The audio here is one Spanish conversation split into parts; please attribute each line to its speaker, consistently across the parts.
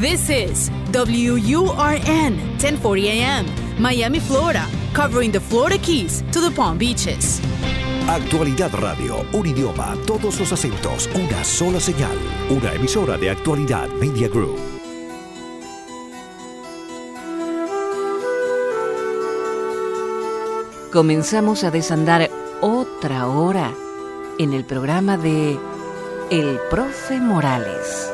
Speaker 1: This is WURN 1040 AM, Miami, Florida, covering the Florida Keys to the Palm Beaches.
Speaker 2: Actualidad Radio, un idioma, todos los acentos, una sola señal. Una emisora de Actualidad Media Group.
Speaker 3: Comenzamos a desandar otra hora en el programa de El Profe Morales.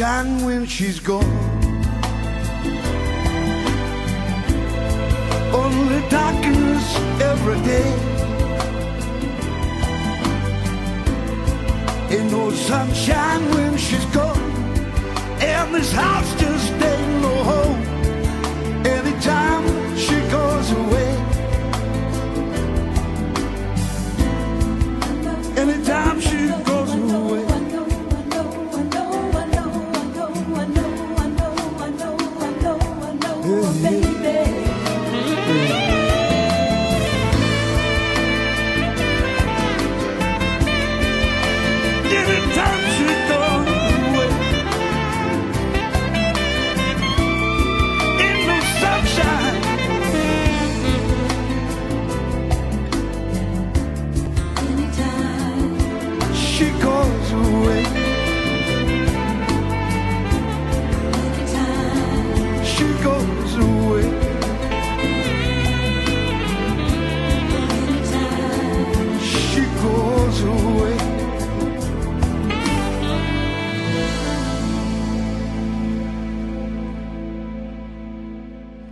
Speaker 4: Sunshine when she's gone.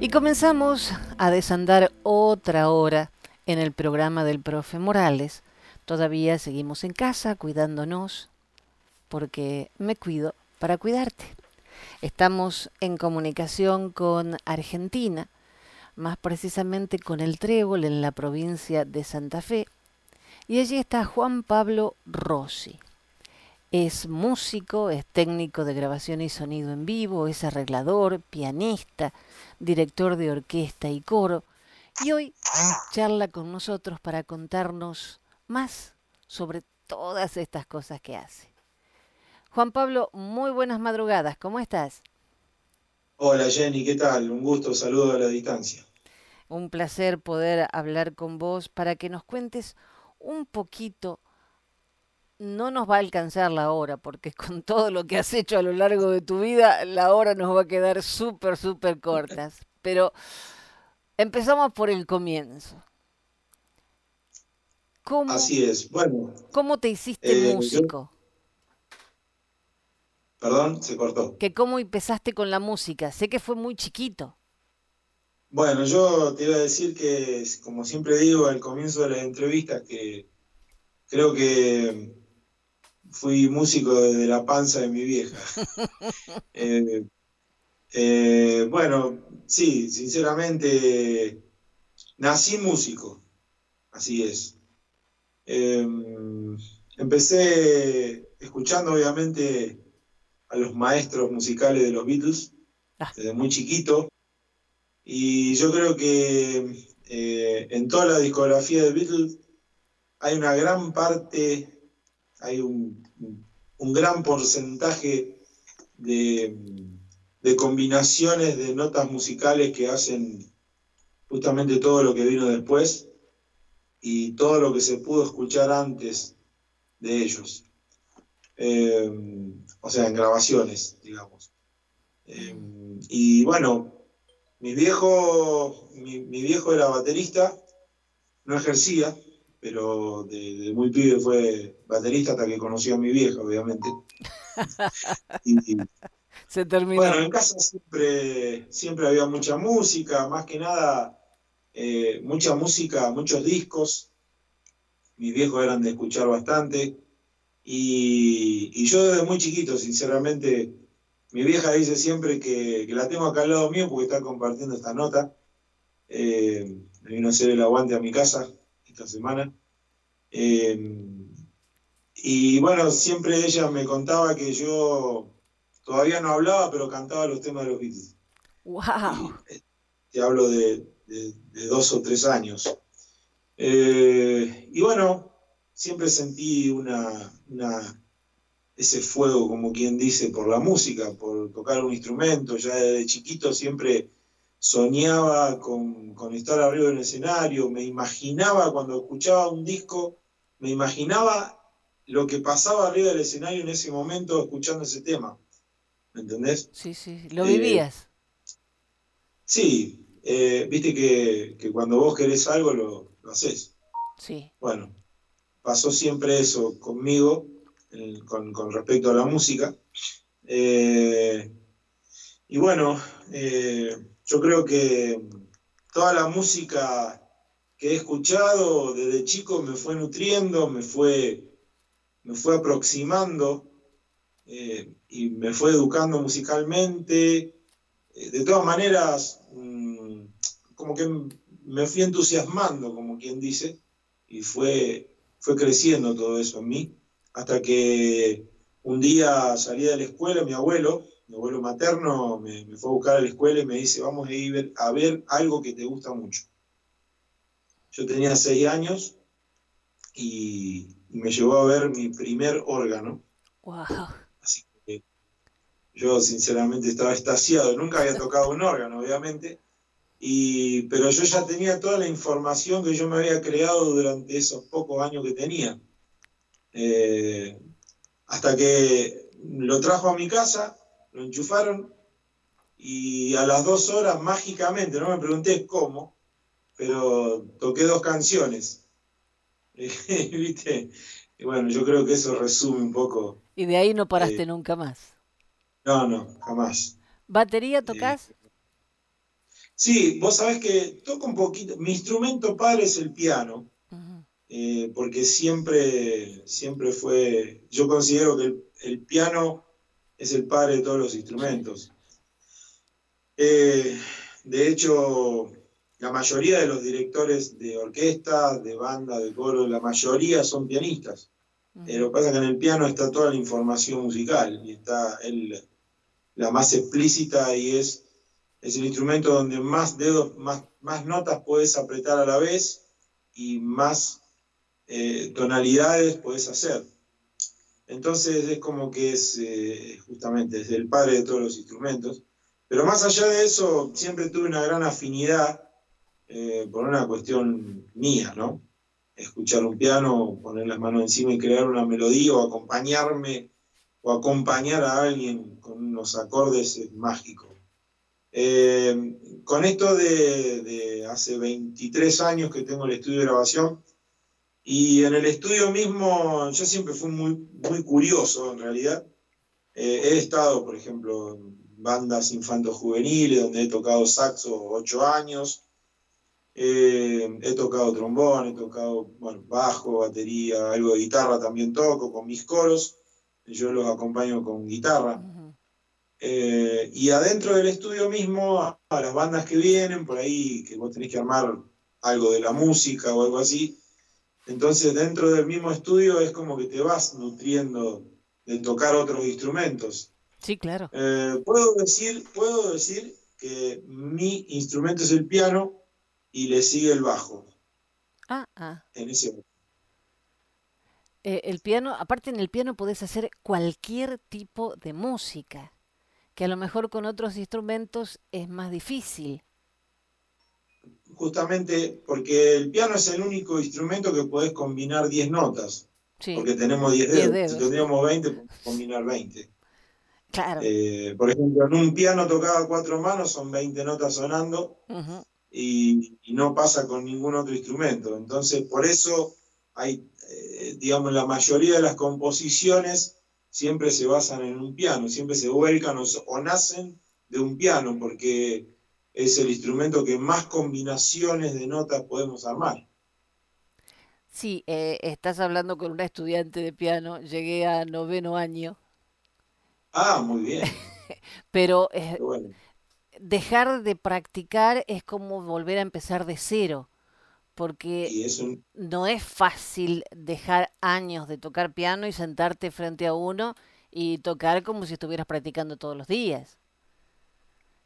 Speaker 3: Y comenzamos a desandar otra hora en el programa del profe Morales. Todavía seguimos en casa cuidándonos porque me cuido para cuidarte. Estamos en comunicación con Argentina, más precisamente con el Trébol en la provincia de Santa Fe. Y allí está Juan Pablo Rossi. Es músico, es técnico de grabación y sonido en vivo, es arreglador, pianista, director de orquesta y coro, y hoy charla con nosotros para contarnos más sobre todas estas cosas que hace. Juan Pablo, muy buenas madrugadas, ¿cómo estás?
Speaker 5: Hola Jenny, ¿qué tal? Un gusto, saludo a la distancia.
Speaker 3: Un placer poder hablar con vos para que nos cuentes un poquito no nos va a alcanzar la hora, porque con todo lo que has hecho a lo largo de tu vida, la hora nos va a quedar súper, súper cortas. Pero empezamos por el comienzo.
Speaker 5: ¿Cómo, Así es, bueno.
Speaker 3: ¿Cómo te hiciste eh, músico?
Speaker 5: Perdón, se cortó.
Speaker 3: Que cómo empezaste con la música. Sé que fue muy chiquito.
Speaker 5: Bueno, yo te iba a decir que, como siempre digo al comienzo de las entrevistas, que creo que fui músico desde la panza de mi vieja. Eh, eh, bueno, sí, sinceramente, nací músico, así es. Em, empecé escuchando obviamente a los maestros musicales de los Beatles
Speaker 3: Ah.
Speaker 5: desde muy chiquito. Y yo creo que eh, en toda la discografía de Beatles hay una gran parte, hay un, gran porcentaje de, combinaciones de notas musicales que hacen justamente todo lo que vino después y todo lo que se pudo escuchar antes de ellos. Eh, o sea, en grabaciones, digamos. Eh, y bueno, mi viejo, mi viejo era baterista, no ejercía, pero de, de muy pibe fue baterista hasta que conoció a mi vieja, obviamente. Y,
Speaker 3: Se terminó.
Speaker 5: bueno, en casa siempre, siempre había mucha música, más que nada, eh, mucha música, muchos discos. Mis viejos eran de escuchar bastante. Y, y yo desde muy chiquito, sinceramente, mi vieja dice siempre que, que la tengo acá al lado mío porque está compartiendo esta nota. Eh, me vino a hacer el aguante a mi casa esta semana. Eh, y bueno, siempre ella me contaba que yo todavía no hablaba, pero cantaba los temas de los Beatles.
Speaker 3: ¡Wow!
Speaker 5: Y, te hablo de, de- de dos o tres años. Eh, y bueno, siempre sentí una, una- ese fuego, como quien dice, por la música, por tocar un instrumento. Ya desde chiquito siempre soñaba con, con estar arriba del escenario, me imaginaba cuando escuchaba un disco, me imaginaba lo que pasaba arriba del escenario en ese momento escuchando ese tema. ¿Me entendés?
Speaker 3: Sí, sí, lo
Speaker 5: Eh,
Speaker 3: vivías.
Speaker 5: Sí, eh, viste que, que cuando vos querés algo lo, lo haces.
Speaker 3: Sí.
Speaker 5: Bueno, pasó siempre eso conmigo con, con respecto a la música. Eh, y bueno, yo creo que toda la música que he escuchado desde chico me fue nutriendo, me fue, me fue aproximando eh, y me fue educando musicalmente. Eh, de todas maneras, mm, como que me fui entusiasmando, como quien dice, y fue, fue creciendo todo eso en mí, hasta que un día salí de la escuela, mi abuelo, mi abuelo materno, me, me fue a buscar a la escuela y me dice, vamos a ir a ver algo que te gusta mucho. Yo tenía seis años y, y me llevó a ver mi primer órgano,
Speaker 3: ¡Wow!
Speaker 5: así que yo sinceramente estaba extasiado, nunca había tocado un órgano, obviamente, y, pero yo ya tenía toda la información que yo me había creado durante esos pocos años que tenía. Eh, hasta que lo trajo a mi casa, lo enchufaron y a las dos horas mágicamente, no me pregunté cómo, pero toqué dos canciones. ¿Viste? Y bueno, yo creo que eso resume un poco.
Speaker 3: Y de ahí no paraste
Speaker 5: Eh,
Speaker 3: nunca más.
Speaker 5: No, no, jamás.
Speaker 3: ¿Batería tocas?
Speaker 5: Sí, vos sabés que toco un poquito. Mi instrumento padre es el piano, eh, porque siempre, siempre fue. Yo considero que el, el piano es el padre de todos los instrumentos. Eh, de hecho, la mayoría de los directores de orquesta, de banda, de coro, la mayoría son pianistas. Eh, lo que pasa es que en el piano está toda la información musical y está el- la más explícita y es, es el instrumento donde más dedos, más, más notas puedes apretar a la vez y más eh, tonalidades puedes hacer. Entonces es como que es eh, justamente es el padre de todos los instrumentos. Pero más allá de eso, siempre tuve una gran afinidad eh, por una cuestión mía, ¿no? escuchar un piano, poner las manos encima y crear una melodía o acompañarme o acompañar a alguien con unos acordes es mágico. Eh, con esto de, de hace 23 años que tengo el estudio de grabación y en el estudio mismo yo siempre fui muy, muy curioso en realidad. Eh, he estado, por ejemplo, en bandas infanto-juveniles donde he tocado saxo ocho años. Eh, he tocado trombón, he tocado bueno, bajo, batería, algo de guitarra también toco con mis coros. Yo los acompaño con guitarra. Eh, y adentro del estudio mismo, a, las bandas que vienen, por ahí que vos tenés que armar algo de la música o algo así. Entonces, dentro del mismo estudio es como que te vas nutriendo de tocar otros instrumentos.
Speaker 3: Sí, claro.
Speaker 5: Eh, puedo, decir, puedo decir que mi instrumento es el piano y le sigue el bajo.
Speaker 3: Ah, ah.
Speaker 5: En ese
Speaker 3: eh, el piano, aparte en el piano podés hacer cualquier tipo de música, que a lo mejor con otros instrumentos es más difícil.
Speaker 5: Justamente porque el piano es el único instrumento que podés combinar 10 notas. Porque tenemos 10 dedos. Si tendríamos 20, combinar 20.
Speaker 3: Claro.
Speaker 5: Eh, por ejemplo, en un piano tocado a cuatro manos son 20 notas sonando y, no pasa con ningún otro instrumento. Entonces, por eso hay, eh, digamos, la mayoría de las composiciones siempre se basan en un piano, siempre se vuelcan o, nacen de un piano, porque es el instrumento que más combinaciones de notas podemos armar.
Speaker 3: Sí, eh, estás hablando con una estudiante de piano, llegué a noveno año.
Speaker 5: Ah, muy bien.
Speaker 3: Pero eh, dejar de practicar es como volver a empezar de cero, porque no es fácil dejar años de tocar piano y sentarte frente a uno y tocar como si estuvieras practicando todos los días.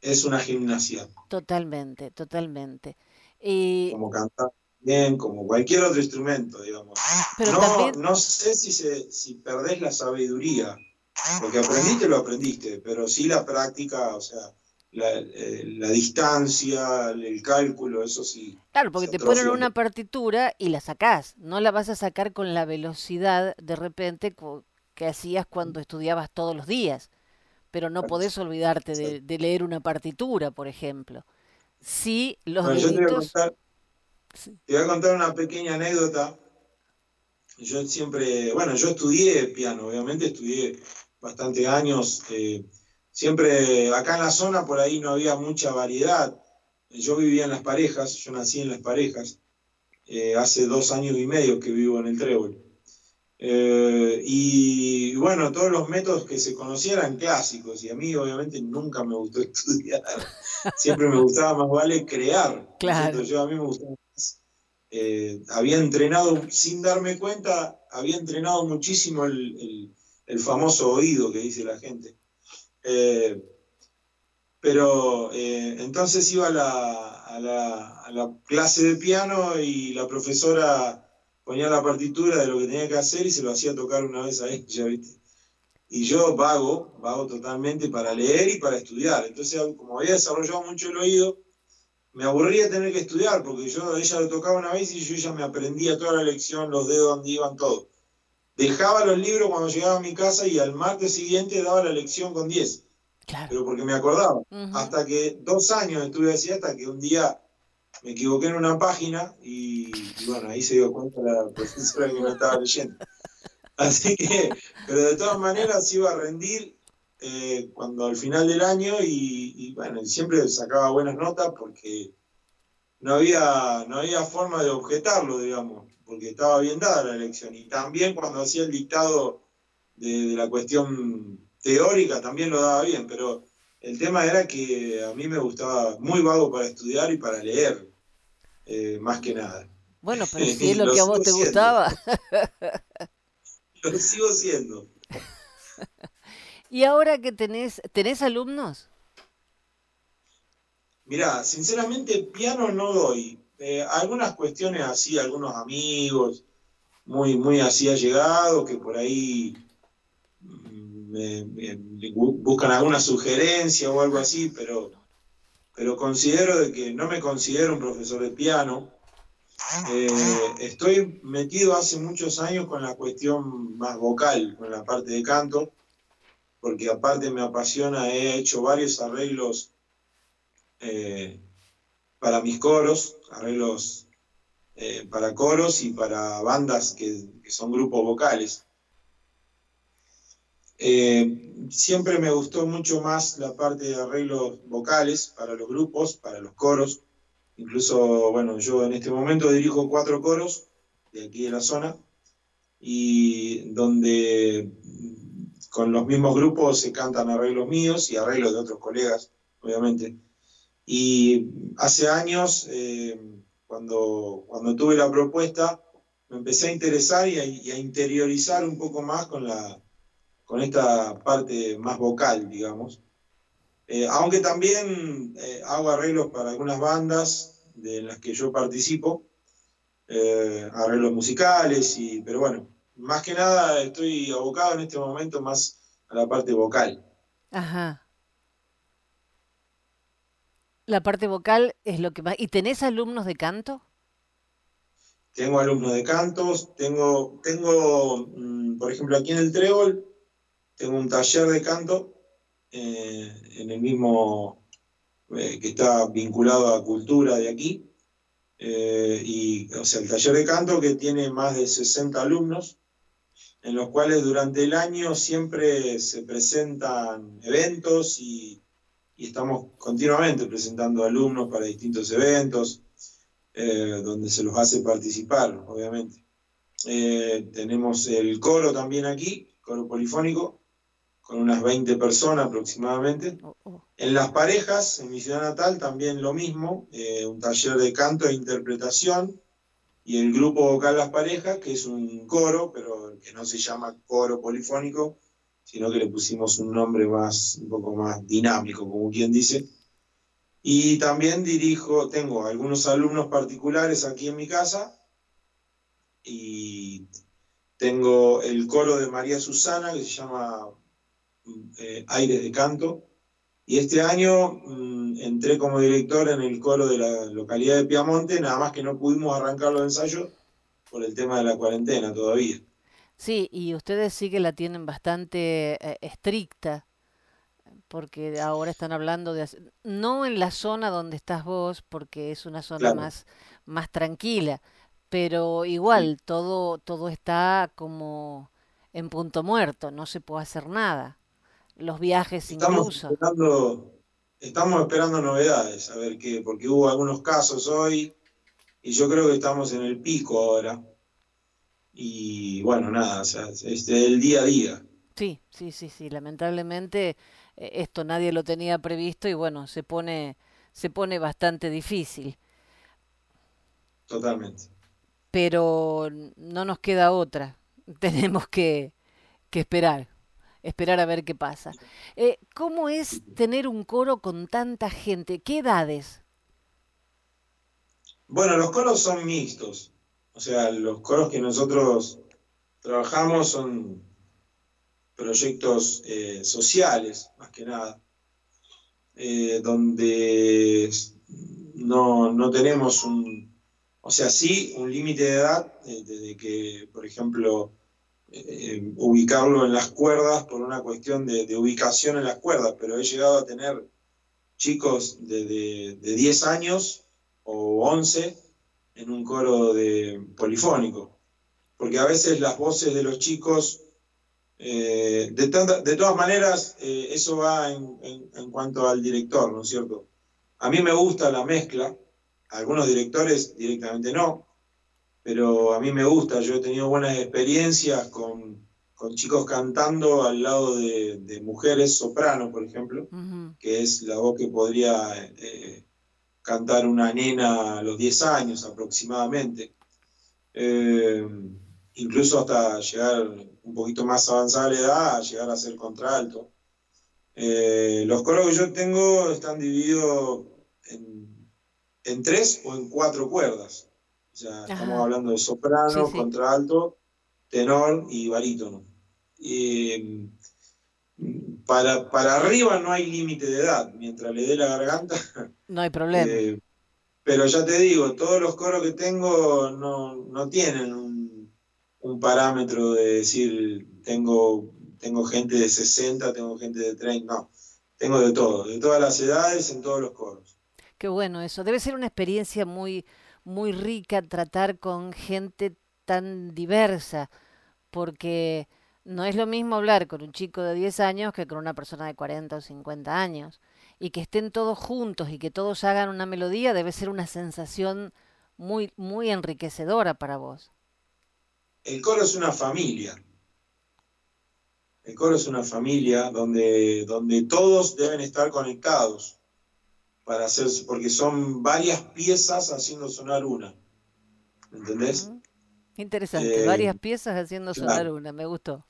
Speaker 5: Es una gimnasia.
Speaker 3: Totalmente, totalmente. Y...
Speaker 5: Como cantar bien, como cualquier otro instrumento, digamos. no, no sé si, se, si perdés la sabiduría, porque aprendiste lo aprendiste, pero sí la práctica, o sea, eh, la, distancia, el cálculo, eso sí.
Speaker 3: Claro, porque te ponen una partitura y la sacás, no la vas a sacar con la velocidad de repente que hacías cuando estudiabas todos los días, pero no podés olvidarte de, leer una partitura, por ejemplo. Sí, los
Speaker 5: te, voy a contar, una pequeña anécdota. Yo siempre, bueno, yo estudié piano, obviamente estudié bastantes años. Eh, siempre acá en la zona por ahí no había mucha variedad. Yo vivía en las parejas, yo nací en las parejas, eh, hace dos años y medio que vivo en el Trébol. Eh, y, bueno, todos los métodos que se conocían eran clásicos y a mí obviamente nunca me gustó estudiar, siempre me gustaba más vale crear.
Speaker 3: Claro.
Speaker 5: Yo a mí me gustaba más. Eh, había entrenado, sin darme cuenta, había entrenado muchísimo el, el famoso oído que dice la gente. Eh, pero entonces iba a la, clase de piano y la profesora ponía la partitura de lo que tenía que hacer y se lo hacía tocar una vez a ella, ¿viste? Y yo vago, vago totalmente para leer y para estudiar. Entonces, como había desarrollado mucho el oído, me aburría tener que estudiar, porque yo ella lo tocaba una vez y yo ya me aprendía toda la lección, los dedos donde iban, todo. Dejaba los libros cuando llegaba a mi casa y al martes siguiente daba la lección con 10. Pero porque me acordaba. Hasta que dos años estuve así, hasta que un día me equivoqué en una página y, bueno, ahí se dio cuenta la profesora que me estaba leyendo. Así que, pero de todas maneras iba a rendir eh, cuando al final del año y, bueno, siempre sacaba buenas notas porque no había, no había forma de objetarlo, digamos porque estaba bien dada la elección. Y también cuando hacía el dictado de, la cuestión teórica, también lo daba bien, pero el tema era que a mí me gustaba muy vago para estudiar y para leer, eh, más que nada.
Speaker 3: Bueno, pero si es lo, que a vos te gustaba.
Speaker 5: lo sigo siendo.
Speaker 3: ¿Y ahora que tenés, tenés alumnos?
Speaker 5: Mirá, sinceramente piano no doy, eh, algunas cuestiones así, algunos amigos, muy, muy así allegados, que por ahí mm, buscan alguna sugerencia o algo así, pero, pero considero de que no me considero un profesor de piano. Eh, estoy metido hace muchos años con la cuestión más vocal, con la parte de canto, porque aparte me apasiona, he hecho varios arreglos eh, para mis coros, arreglos eh, para coros y para bandas que, son grupos vocales. Eh, siempre me gustó mucho más la parte de arreglos vocales para los grupos, para los coros. Incluso, bueno, yo en este momento dirijo cuatro coros de aquí de la zona y donde con los mismos grupos se cantan arreglos míos y arreglos de otros colegas, obviamente. Y hace años, eh, cuando, cuando tuve la propuesta, me empecé a interesar y a, interiorizar un poco más con, la, con esta parte más vocal, digamos. Eh, aunque también eh, hago arreglos para algunas bandas de las que yo participo, arreglos musicales, y, pero bueno, más que nada estoy abocado en este momento más a la parte vocal.
Speaker 3: Ajá. La parte vocal es lo que más... ¿Y tenés alumnos de canto?
Speaker 5: Tengo alumnos de cantos, tengo, tengo mm, por ejemplo, aquí en el Trébol, tengo un taller de canto eh, en el mismo eh, que está vinculado a cultura de aquí. Eh, y, o sea, el taller de canto que tiene más de 60 alumnos en los cuales durante el año siempre se presentan eventos y, estamos continuamente presentando alumnos para distintos eventos, donde se los hace participar, obviamente. Tenemos el coro también aquí, coro polifónico, con unas 20 personas aproximadamente. Oh, oh. En las parejas, en mi ciudad natal, también lo mismo, eh, un taller de canto e interpretación, y el grupo vocal Las Parejas, que es un coro, pero que no se llama coro polifónico, sino que le pusimos un nombre más, un poco más dinámico, como quien dice. Y también dirijo, tengo algunos alumnos particulares aquí en mi casa, y tengo el coro de María Susana, que se llama eh, Aires de Canto, y este año mm, entré como director en el coro de la localidad de Piamonte, nada más que no pudimos arrancar los ensayos por el tema de la cuarentena todavía.
Speaker 3: Sí, y ustedes sí que la tienen bastante eh, estricta, porque ahora están hablando de... No en la zona donde estás vos, porque es una zona más, más tranquila, pero igual todo, todo está como en punto muerto, no se puede hacer nada los viajes
Speaker 5: estamos Esperando, estamos esperando novedades, a ver qué, porque hubo algunos casos hoy y yo creo que estamos en el pico ahora. Y bueno, nada, o sea, es el día a día.
Speaker 3: Sí, sí, sí, sí, lamentablemente eh, esto nadie lo tenía previsto y bueno, se pone, se pone bastante difícil.
Speaker 5: Totalmente.
Speaker 3: Pero no nos queda otra, tenemos que, que esperar esperar a ver qué pasa. Eh, ¿Cómo es tener un coro con tanta gente? ¿Qué edades?
Speaker 5: Bueno, los coros son mixtos. O sea, los coros que nosotros trabajamos son proyectos eh, sociales, más que nada, eh, donde no, no, tenemos un, o sea, sí un límite de edad, desde que, por ejemplo, eh, ubicarlo en las cuerdas por una cuestión de, ubicación en las cuerdas, pero he llegado a tener chicos de, 10 años o 11 en un coro de polifónico, porque a veces las voces de los chicos, eh, de, de, todas maneras, eh, eso va en, cuanto al director, ¿no es cierto? A mí me gusta la mezcla, algunos directores directamente no, pero a mí me gusta, yo he tenido buenas experiencias con, chicos cantando al lado de, mujeres soprano, por ejemplo, que es la voz que podría eh, cantar una nena a los 10 años aproximadamente. Eh, incluso hasta llegar un poquito más avanzada la edad, a llegar a ser contralto. Eh, los coros que yo tengo están divididos en, en tres o en cuatro cuerdas. O sea, estamos hablando de soprano, contralto, tenor y barítono. Mm, para, para arriba no hay límite de edad, mientras le dé la garganta.
Speaker 3: No hay problema. Eh,
Speaker 5: pero ya te digo, todos los coros que tengo no, tienen un, un, parámetro de decir, tengo, tengo gente de 60, tengo gente de 30, no. Tengo de todo, de todas las edades en todos los coros.
Speaker 3: Qué bueno eso. Debe ser una experiencia muy, muy rica tratar con gente tan diversa, porque No es lo mismo hablar con un chico de 10 años que con una persona de 40 o 50 años. Y que estén todos juntos y que todos hagan una melodía debe ser una sensación muy, muy enriquecedora para vos.
Speaker 5: El coro es una familia. El coro es una familia donde, donde todos deben estar conectados para hacer, porque son varias piezas haciendo sonar una. ¿Entendés?
Speaker 3: Interesante,
Speaker 5: Eh,
Speaker 3: varias piezas haciendo sonar
Speaker 5: claro.
Speaker 3: una, me gustó.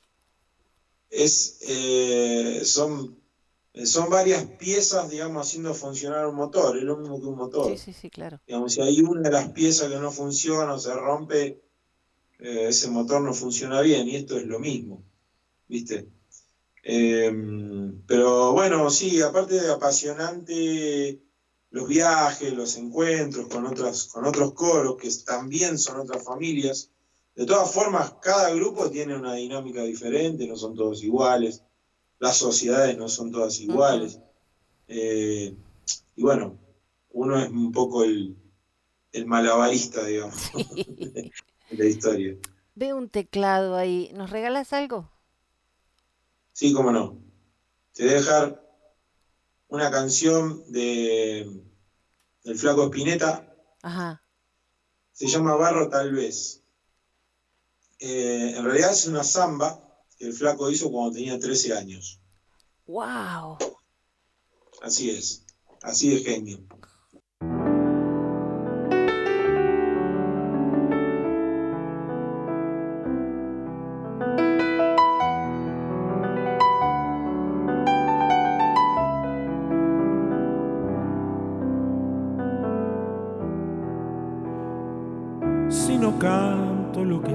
Speaker 5: Es, eh, son, son varias piezas, digamos, haciendo funcionar un motor, es lo mismo que un motor.
Speaker 3: Sí, sí, sí, claro.
Speaker 5: Digamos, si hay una de las piezas que no funciona o se rompe, eh, ese motor no funciona bien, y esto es lo mismo, ¿viste? Eh, pero bueno, sí, aparte de apasionante los viajes, los encuentros con, otras, con otros coros, que también son otras familias, de todas formas, cada grupo tiene una dinámica diferente, no son todos iguales, las sociedades no son todas iguales. Eh, y bueno, uno es un poco el, el malabarista, digamos, de la historia.
Speaker 3: Veo un teclado ahí. ¿Nos regalas algo?
Speaker 5: Sí, cómo no. Te voy a dejar una canción de del Flaco Espineta,
Speaker 3: Ajá.
Speaker 5: se llama Barro Tal vez. Eh, en realidad es una samba que el Flaco hizo cuando tenía 13 años.
Speaker 3: ¡Wow!
Speaker 5: Así es, así de genio.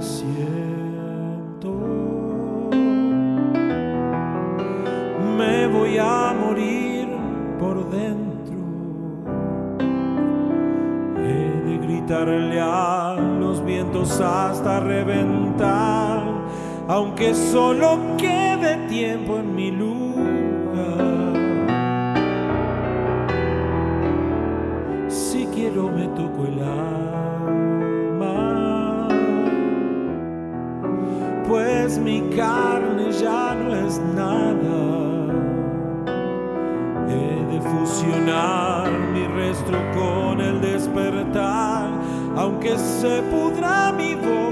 Speaker 6: Siento. Me voy a morir por dentro. He de gritarle a los vientos hasta reventar, aunque solo quede tiempo en mi lugar. Pues mi carne ya no es nada. He de fusionar mi resto con el despertar, aunque se pudra mi boca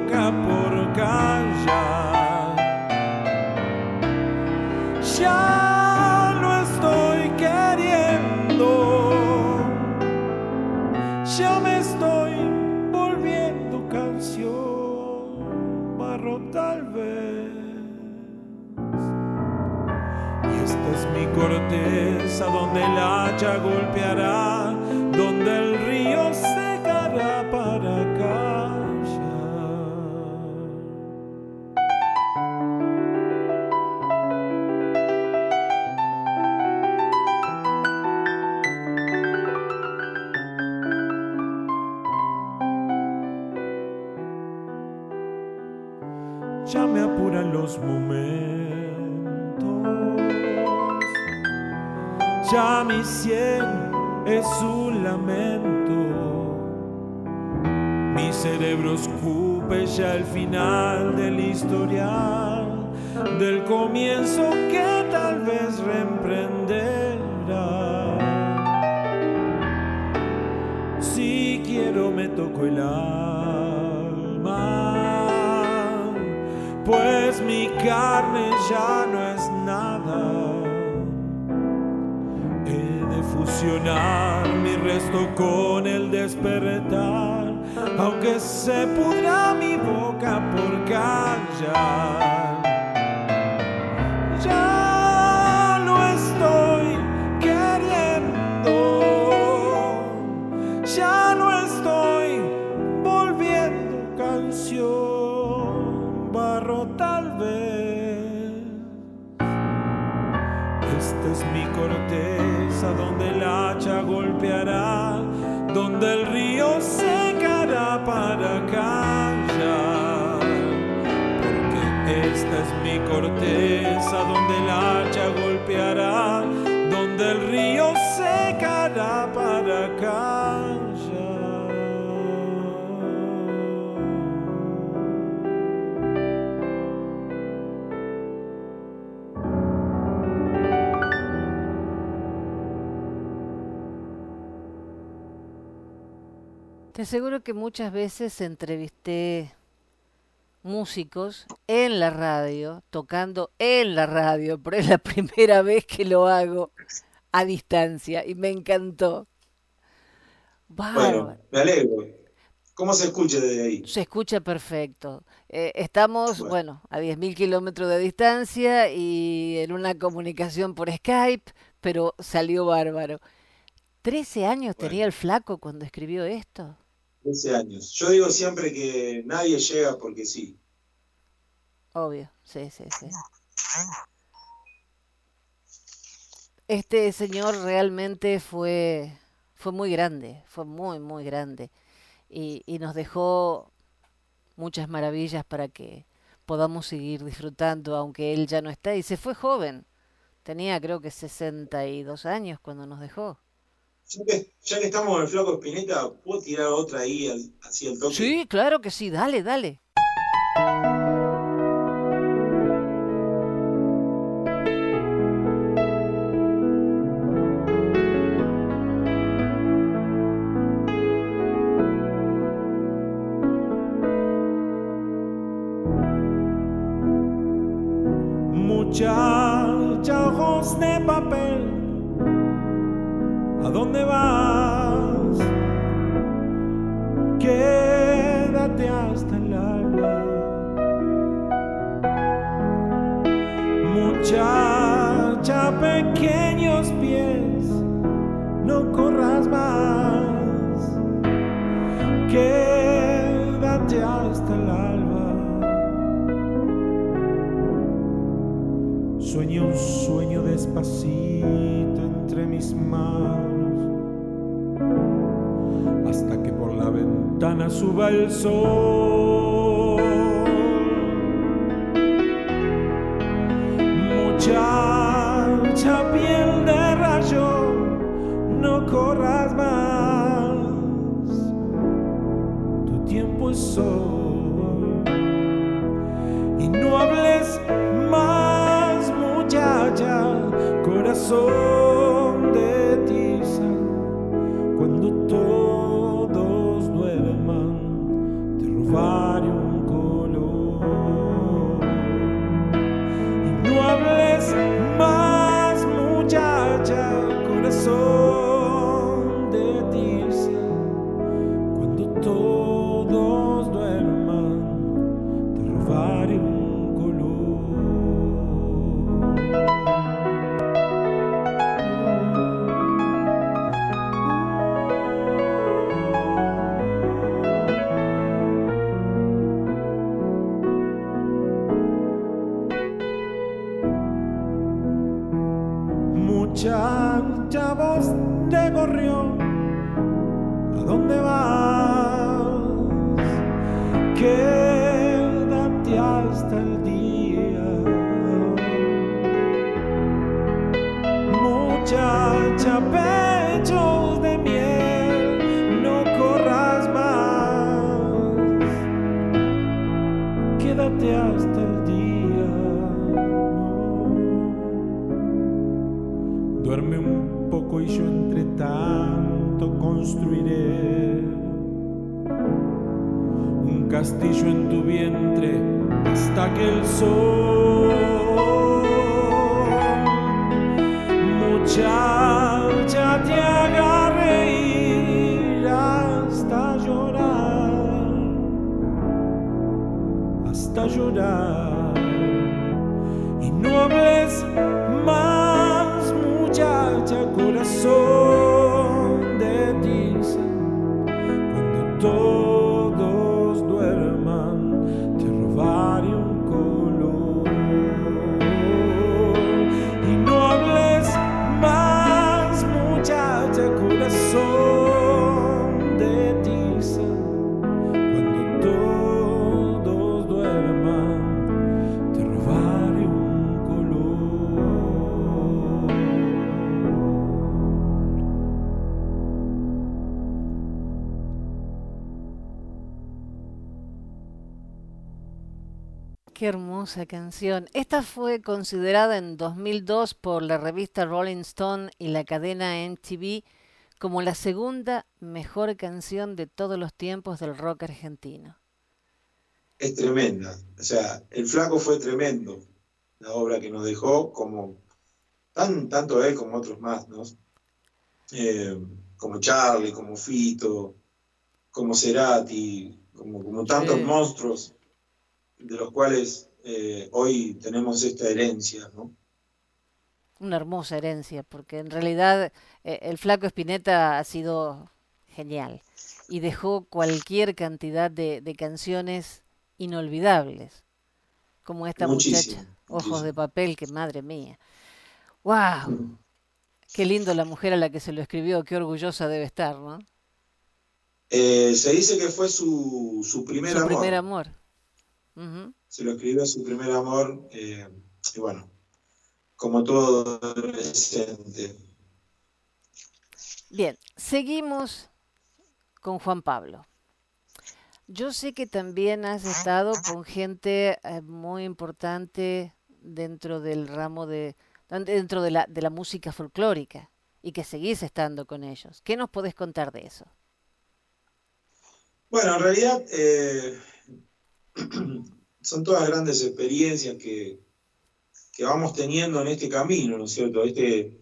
Speaker 6: corteza donde el hacha golpeará, es un lamento. Mi cerebro escupe ya el final del historial, del comienzo que tal vez reemprenderá. Si quiero me toco el alma, pues mi carne ya no es nada. Fusionar mi resto con el despertar, aunque se pudra mi boca por callar. Donde el río secará para callar. Porque esta es mi corteza donde el hacha golpeará,
Speaker 3: Te aseguro que muchas veces entrevisté músicos en la radio, tocando en la radio, pero es la primera vez que lo hago a distancia y me encantó.
Speaker 5: Bueno, me alegro. ¿Cómo se escucha desde ahí?
Speaker 3: Se escucha perfecto. Eh, estamos, bueno, a 10.000 kilómetros de distancia y en una comunicación por Skype, pero salió bárbaro. ¿13 años tenía el flaco cuando escribió esto?
Speaker 5: 13 años. Yo digo siempre que nadie llega porque sí.
Speaker 3: Obvio, sí, sí, sí. Este señor realmente fue, fue muy grande, fue muy, muy grande y, nos dejó muchas maravillas para que podamos seguir disfrutando, aunque él ya no está. Y se fue joven, tenía creo que 62 años cuando nos dejó.
Speaker 5: Ya que, estamos en el flaco Espineta, ¿puedo tirar otra ahí así el toque?
Speaker 3: Sí, claro que sí, dale, dale.
Speaker 6: sou. Ya, ya te haga reír hasta llorar, hasta llorar. Y no
Speaker 3: canción. Esta fue considerada en 2002 por la revista Rolling Stone y la cadena MTV como la segunda mejor canción de todos los tiempos del rock argentino.
Speaker 5: Es tremenda. O sea, el flaco fue tremendo. La obra que nos dejó, como tan, tanto él como otros más, ¿no? Eh, como Charlie, como Fito, como Cerati, como, como tantos
Speaker 3: Sí.
Speaker 5: monstruos de los cuales eh, hoy tenemos esta herencia, ¿no?
Speaker 3: Una hermosa herencia, porque en realidad eh, el flaco Spinetta ha sido genial y dejó cualquier cantidad de, de canciones inolvidables, como esta
Speaker 5: Muchísimo,
Speaker 3: muchacha, Ojos de papel, que madre mía. ¡Wow! Qué lindo la mujer a la que se lo escribió, qué orgullosa debe estar, ¿no?
Speaker 5: Eh, se dice que fue su, su primer
Speaker 3: Su
Speaker 5: amor.
Speaker 3: primer amor.
Speaker 5: Se lo escribió a su primer amor. eh, y bueno, como todo adolescente.
Speaker 3: Bien, seguimos con Juan Pablo. Yo sé que también has estado con gente eh, muy importante dentro del ramo de, dentro de la, de la música folclórica y que seguís estando con ellos. ¿Qué nos podés contar de eso?
Speaker 5: Bueno, en realidad eh, son todas grandes experiencias que, que vamos teniendo en este camino, ¿no es cierto? Este,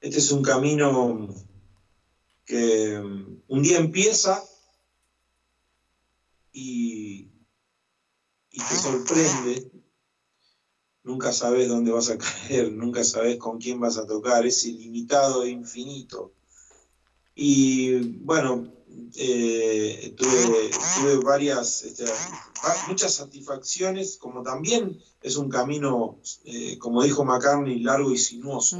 Speaker 5: este es un camino que mm, un día empieza y, y te sorprende. Nunca sabes dónde vas a caer, nunca sabes con quién vas a tocar, es ilimitado e infinito. Y bueno, eh, tuve, tuve varias, este, muchas satisfacciones, como también es un camino, eh, como dijo McCartney, largo y sinuoso.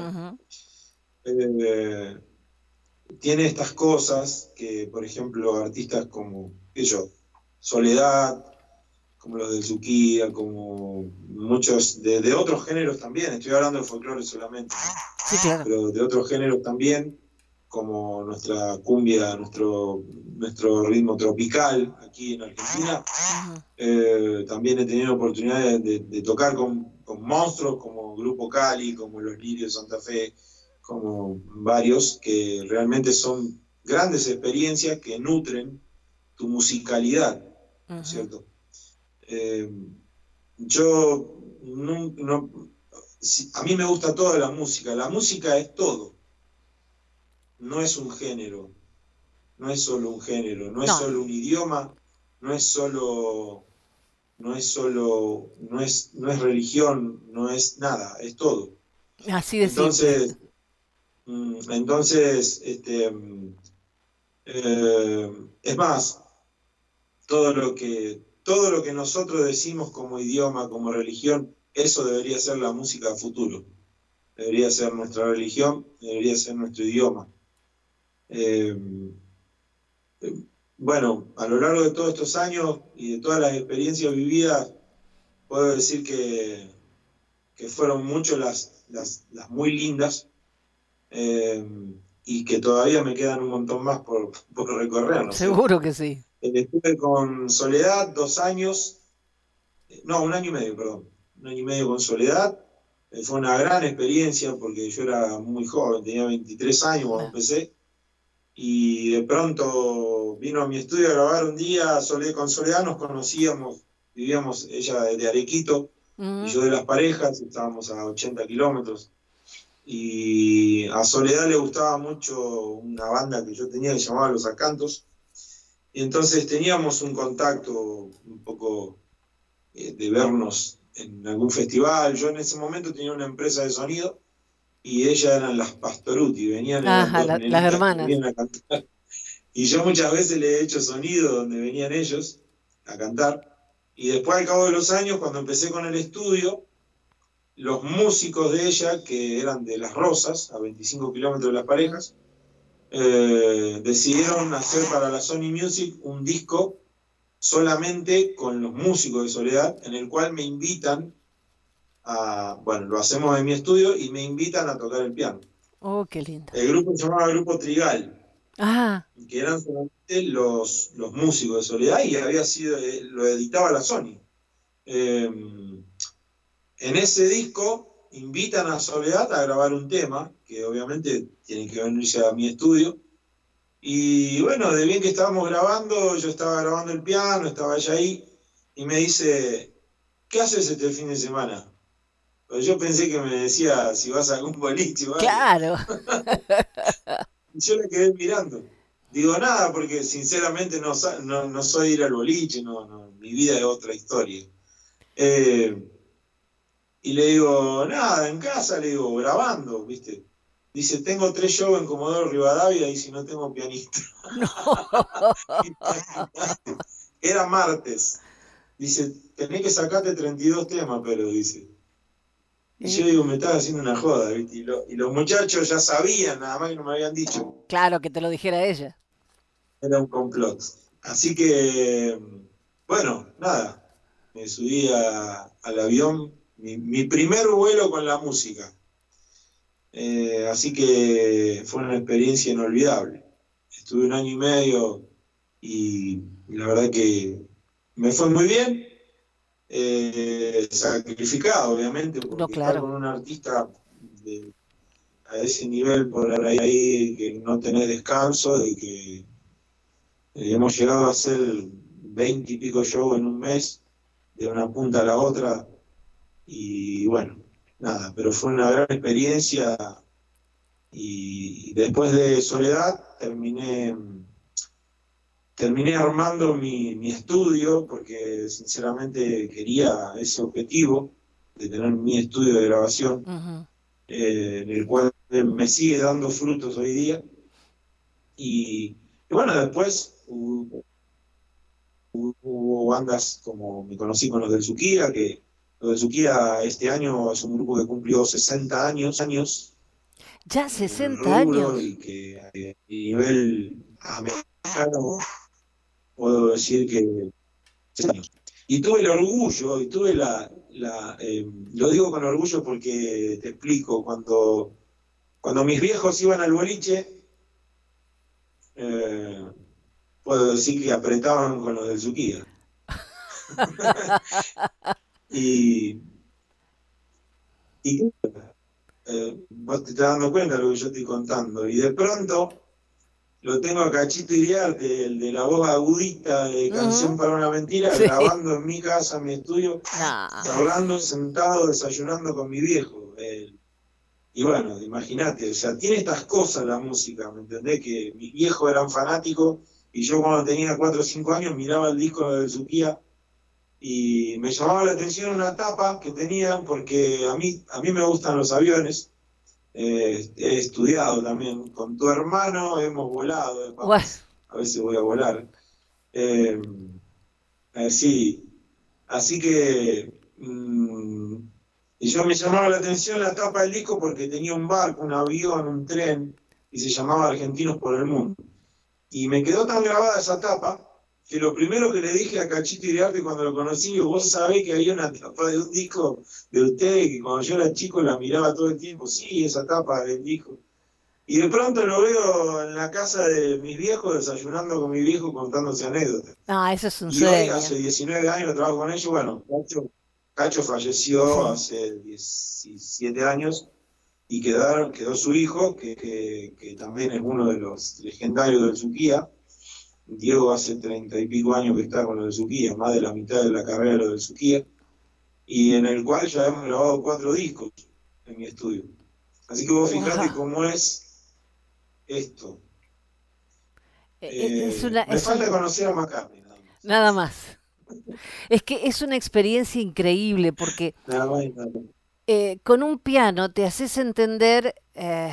Speaker 5: Eh, tiene estas cosas que, por ejemplo, artistas como, yo, Soledad, como los del Zuquía, como muchos de, de otros géneros también, estoy hablando de folclore solamente, ¿no?
Speaker 3: Sí, claro.
Speaker 5: pero de otros géneros también, como nuestra cumbia, nuestro, nuestro ritmo tropical aquí en Argentina. Eh, también he tenido oportunidad de, tocar con, con monstruos como Grupo Cali, como Los Lirios de Santa Fe, como varios, que realmente son grandes experiencias que nutren tu musicalidad, ¿no es
Speaker 3: Ujú.
Speaker 5: ¿cierto? Eh, yo no, no- si- a mí me gusta toda la música, la música es todo, no es un género, no es solo un género, no es solo un idioma, no es solo, no es solo, no es, no es religión, no es nada, es todo.
Speaker 3: Así de.
Speaker 5: Entonces, mm, entonces, este, mm, eh, es más, todo lo que, todo lo que nosotros decimos como idioma, como religión, eso debería ser la música a futuro. Debería ser nuestra religión, debería ser nuestro idioma. Eh, eh, bueno, a lo largo de todos estos años y de todas las experiencias vividas, puedo decir que, que fueron muchas las, las, las muy lindas eh, y que todavía me quedan un montón más por, por recorrer. ¿no?
Speaker 3: Seguro que sí.
Speaker 5: Eh, Estuve con Soledad dos años, eh, no, un año y medio, perdón, un año y medio con Soledad. Eh, Fue una gran experiencia porque yo era muy joven, tenía 23 años cuando
Speaker 3: Ah.
Speaker 5: empecé. Y de pronto vino a mi estudio a grabar un día Soledad, con Soledad, nos conocíamos, vivíamos ella de Arequito, y yo de las parejas, estábamos a 80 kilómetros. Y a Soledad le gustaba mucho una banda que yo tenía que llamaba Los Acantos. Y entonces teníamos un contacto un poco eh, de vernos en algún festival. Yo en ese momento tenía una empresa de sonido y ellas eran las Pastoruti, venían
Speaker 3: Ajá, la- las hermanas.
Speaker 5: a cantar. Y yo muchas veces le he hecho sonido donde venían ellos a cantar. Y después, al cabo de los años, cuando empecé con el estudio, los músicos de ella, que eran de Las Rosas, a 25 kilómetros de las parejas, eh, decidieron hacer para la Sony Music un disco solamente con los músicos de Soledad, en el cual me invitan a, bueno, lo hacemos en mi estudio y me invitan a tocar el piano.
Speaker 3: Oh, qué lindo.
Speaker 5: El grupo se llamaba Grupo Trigal,
Speaker 3: Ah,
Speaker 5: que eran solamente los, los músicos de Soledad y había sido, eh, lo editaba la Sony. Eh, en ese disco invitan a Soledad a grabar un tema, que obviamente tienen que venirse a mi estudio, Y bueno, de bien que estábamos grabando, yo estaba grabando el piano, estaba ella ahí, y me dice, ¿qué haces este fin de semana? Pues yo pensé que me decía si vas a algún boliche algo.
Speaker 3: Claro.
Speaker 5: Y yo le quedé mirando. Digo nada, porque sinceramente no, no, no soy ir al boliche, no, no, mi vida es otra historia. Eh, y le digo, nada, en casa, le digo, grabando, ¿viste? Dice, tengo tres shows en Comodoro Rivadavia y si no tengo pianista. Era martes. Dice, tenés que sacarte 32 temas, pero dice. Y yo digo, me estás haciendo una joda, ¿viste? Y, lo- y los muchachos ya sabían, nada más que no me habían dicho.
Speaker 3: Claro, que te lo dijera ella.
Speaker 5: Era un complot. Así que, bueno, nada. Me subí a- al avión, mi, mi primer vuelo con la música. Eh, así que fue una experiencia inolvidable. Estuve un año y medio y la verdad que me fue muy bien. Eh, sacrificado, obviamente, porque
Speaker 3: No, claro.
Speaker 5: estar con un artista de- a ese nivel por ahí que no tenés descanso, de que eh, hemos llegado a hacer veinte y pico shows en un mes, de una punta a la otra, y bueno, nada, pero fue una gran experiencia y después de Soledad terminé, terminé armando mi, mi estudio porque sinceramente quería ese objetivo de tener mi estudio de grabación eh, en el cual me sigue dando frutos hoy día. Y, y bueno, después hubo, hubo bandas como me conocí con los del Suquía, que los del Suquía este año es un grupo que cumplió 60 años, años
Speaker 3: Ya
Speaker 5: en el
Speaker 3: 60
Speaker 5: rubro
Speaker 3: años.
Speaker 5: y que eh, a nivel americano puedo decir que 60 años. Y tuve el orgullo, y tuve la, la, eh, lo digo con orgullo porque te explico, cuando, cuando mis viejos iban al boliche, eh, puedo decir que apretaban con los del Suquía. y, y eh, vos te estás dando cuenta de lo que yo estoy contando. Y de pronto lo tengo a Cachito Iriarte, el de la voz agudita de Canción para una Mentira,
Speaker 3: Sí.
Speaker 5: grabando en mi casa, en mi estudio,
Speaker 3: No.
Speaker 5: hablando sentado, desayunando con mi viejo. Eh, y bueno, imagínate, o sea, tiene estas cosas la música, ¿me entendés? Que mis viejos eran fanáticos y yo cuando tenía 4 o 5 años miraba el disco de Suquía y me llamaba la atención una tapa que tenían porque a mí, a mí me gustan los aviones. Eh, he estudiado también con tu hermano, hemos volado.
Speaker 3: Bueno,
Speaker 5: a veces voy a volar. Eh, eh, sí, así que mm, y yo me llamaba la atención la tapa del disco porque tenía un barco, un avión, un tren y se llamaba Argentinos por el Mundo. Y me quedó tan grabada esa tapa que lo primero que le dije a Cachito Iriarte cuando lo conocí, vos sabés que había una tapa de un disco de ustedes que cuando yo era chico la miraba todo el tiempo, sí, esa tapa del disco. Y de pronto lo veo en la casa de mis viejos, desayunando con mi viejo, contándose anécdotas.
Speaker 3: no, eso es un
Speaker 5: Y hoy,
Speaker 3: sueño.
Speaker 5: hace 19 años, trabajo con ellos. Bueno, Cacho, Cacho falleció hace 17 años y quedaron, quedó su hijo, que, que- que también es uno de los legendarios del Suquía. Diego hace 30 y pico años que está con lo del Suquía, más de la mitad de la carrera de lo del Suquía, y en el cual ya hemos grabado cuatro discos en mi estudio. Así que vos fijate
Speaker 3: Wow.
Speaker 5: cómo es esto.
Speaker 3: Eh, eh, es
Speaker 5: Eh,
Speaker 3: una-
Speaker 5: me
Speaker 3: es
Speaker 5: falta conocer a McCartney. Nada más.
Speaker 3: nada más. Es que es una experiencia increíble porque
Speaker 5: Nada más y nada más.
Speaker 3: eh, con un piano te haces entender eh,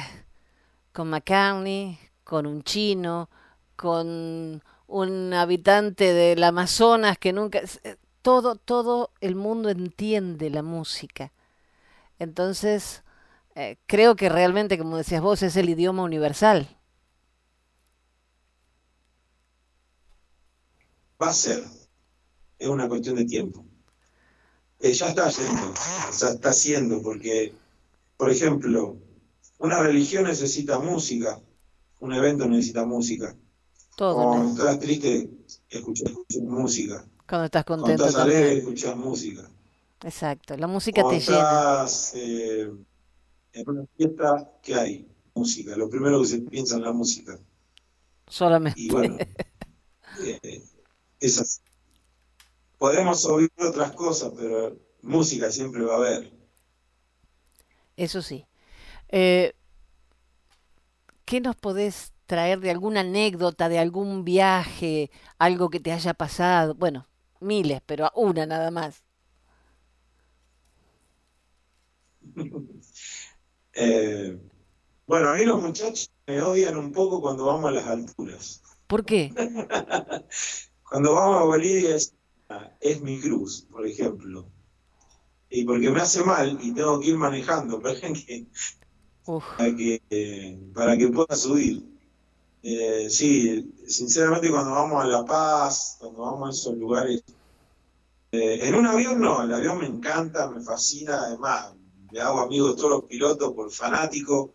Speaker 3: con McCartney, con un chino, con un habitante del Amazonas que nunca... eh, Todo, todo el mundo entiende la música. Entonces, eh, creo que realmente, como decías vos, es el idioma universal.
Speaker 5: Va a ser. Es una cuestión de tiempo. Eh, ya está yendo. Sea, está haciendo, porque, por ejemplo, una religión necesita música. Un evento necesita música.
Speaker 3: Todo.
Speaker 5: Cuando
Speaker 3: ¿no?
Speaker 5: estás triste, escuchas, escuchas música.
Speaker 3: Cuando estás
Speaker 5: Cuando
Speaker 3: contento
Speaker 5: estás alegre, escuchas música.
Speaker 3: Exacto. La música
Speaker 5: Cuando
Speaker 3: te llena.
Speaker 5: estás eh, en una fiesta, ¿qué hay? Música. Lo primero que se piensa en la música.
Speaker 3: Solamente.
Speaker 5: Y bueno, eh, es así. Podemos oír otras cosas, pero música siempre va a haber.
Speaker 3: Eso sí. Eh, ¿Qué nos podés traer de alguna anécdota, de algún viaje, algo que te haya pasado? Bueno, miles, pero una nada más.
Speaker 5: Eh, bueno, a mí los muchachos me odian un poco cuando vamos a las alturas.
Speaker 3: ¿Por qué?
Speaker 5: Cuando vamos a Bolivia es, es mi cruz, por ejemplo. Y porque me hace mal y tengo que ir manejando para que,
Speaker 3: Uf,
Speaker 5: para que, eh, para que pueda subir. Eh, sí, sinceramente cuando vamos a La Paz, cuando vamos a esos lugares, eh, en un avión no, el avión me encanta, me fascina, además me hago amigo de todos los pilotos por fanático.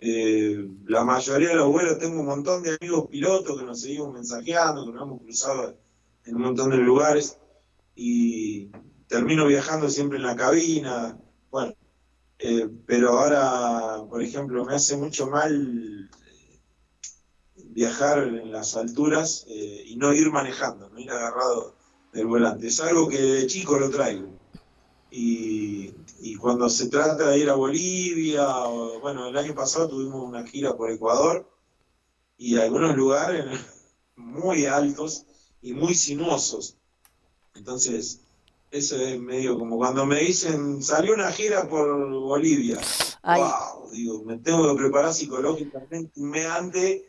Speaker 5: Eh, la mayoría de los vuelos tengo un montón de amigos pilotos que nos seguimos mensajeando, que nos hemos cruzado en un montón de lugares y termino viajando siempre en la cabina. Bueno, pero ahora, por ejemplo, me hace mucho mal viajar en las alturas eh, y no ir manejando, no ir agarrado del volante. Es algo que de chico lo traigo. Y, y cuando se trata de ir a Bolivia, o, bueno, el año pasado tuvimos una gira por Ecuador y algunos lugares muy altos y muy sinuosos. Entonces, eso es medio como cuando me dicen, salió una gira por Bolivia.
Speaker 3: Ay.
Speaker 5: Wow, digo, me tengo que preparar psicológicamente un mes antes,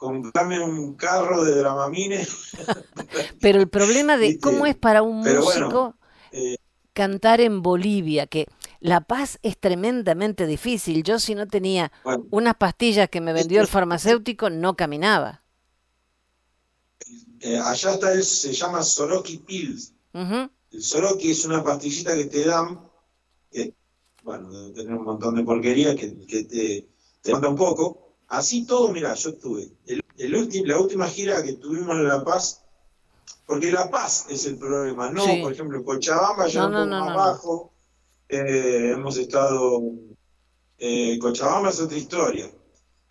Speaker 5: comprarme un carro de Dramamine.
Speaker 3: Pero el problema de cómo es para un
Speaker 5: pero bueno,
Speaker 3: músico
Speaker 5: eh,
Speaker 3: cantar en Bolivia, que La Paz es tremendamente difícil. Yo si no tenía
Speaker 5: bueno,
Speaker 3: unas pastillas que me vendió el farmacéutico, no caminaba.
Speaker 5: eh, allá está el, se llama Soroki Pills. El Soroki es una pastillita que te dan, que, bueno, debe tener un montón de porquería que, que te, te manda un poco. Así todo, mira, yo estuve. El, el ulti- la última gira que tuvimos en La Paz, porque La Paz es el problema, no,
Speaker 3: Sí.
Speaker 5: por ejemplo, Cochabamba ya
Speaker 3: No,
Speaker 5: un
Speaker 3: no,
Speaker 5: poco
Speaker 3: no,
Speaker 5: más
Speaker 3: no, no.
Speaker 5: bajo. Eh, hemos estado. eh, Cochabamba es otra historia.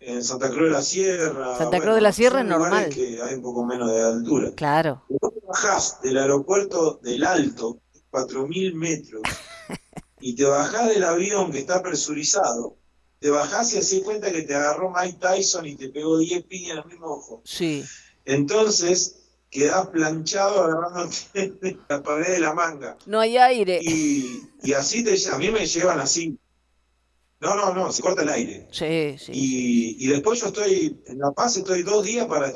Speaker 5: En Santa Cruz de la Sierra.
Speaker 3: Santa Cruz
Speaker 5: bueno,
Speaker 3: de la Sierra es normal.
Speaker 5: que hay un poco menos de altura.
Speaker 3: Claro.
Speaker 5: Vos bajás del aeropuerto del Alto, 4.000 metros, y te bajás del avión que está presurizado, te bajás y haces cuenta que te agarró Mike Tyson y te pegó 10 piñas en el mismo ojo.
Speaker 3: Sí.
Speaker 5: Entonces, quedás planchado agarrándote de la pared de la manga.
Speaker 3: No hay aire.
Speaker 5: Y, y así te a mí me llevan así. No, no, no, se corta el aire.
Speaker 3: Sí, sí.
Speaker 5: Y, y después yo estoy, en La Paz estoy dos días para,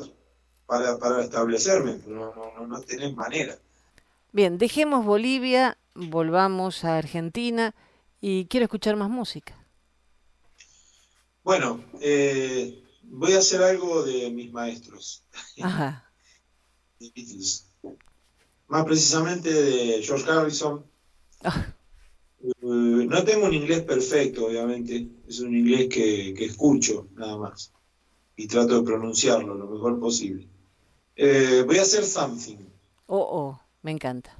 Speaker 5: para, para establecerme, no, no, no, no tenés manera.
Speaker 3: Bien, dejemos Bolivia, volvamos a Argentina y quiero escuchar más música.
Speaker 5: Bueno, eh, voy a hacer algo de mis maestros,
Speaker 3: Ajá.
Speaker 5: de Beatles. Más precisamente de George Harrison.
Speaker 3: Ah,
Speaker 5: Eh, no tengo un inglés perfecto, obviamente. Es un inglés que, que escucho, nada más. Y trato de pronunciarlo lo mejor posible. Eh, voy a hacer something.
Speaker 3: Oh, oh, me encanta.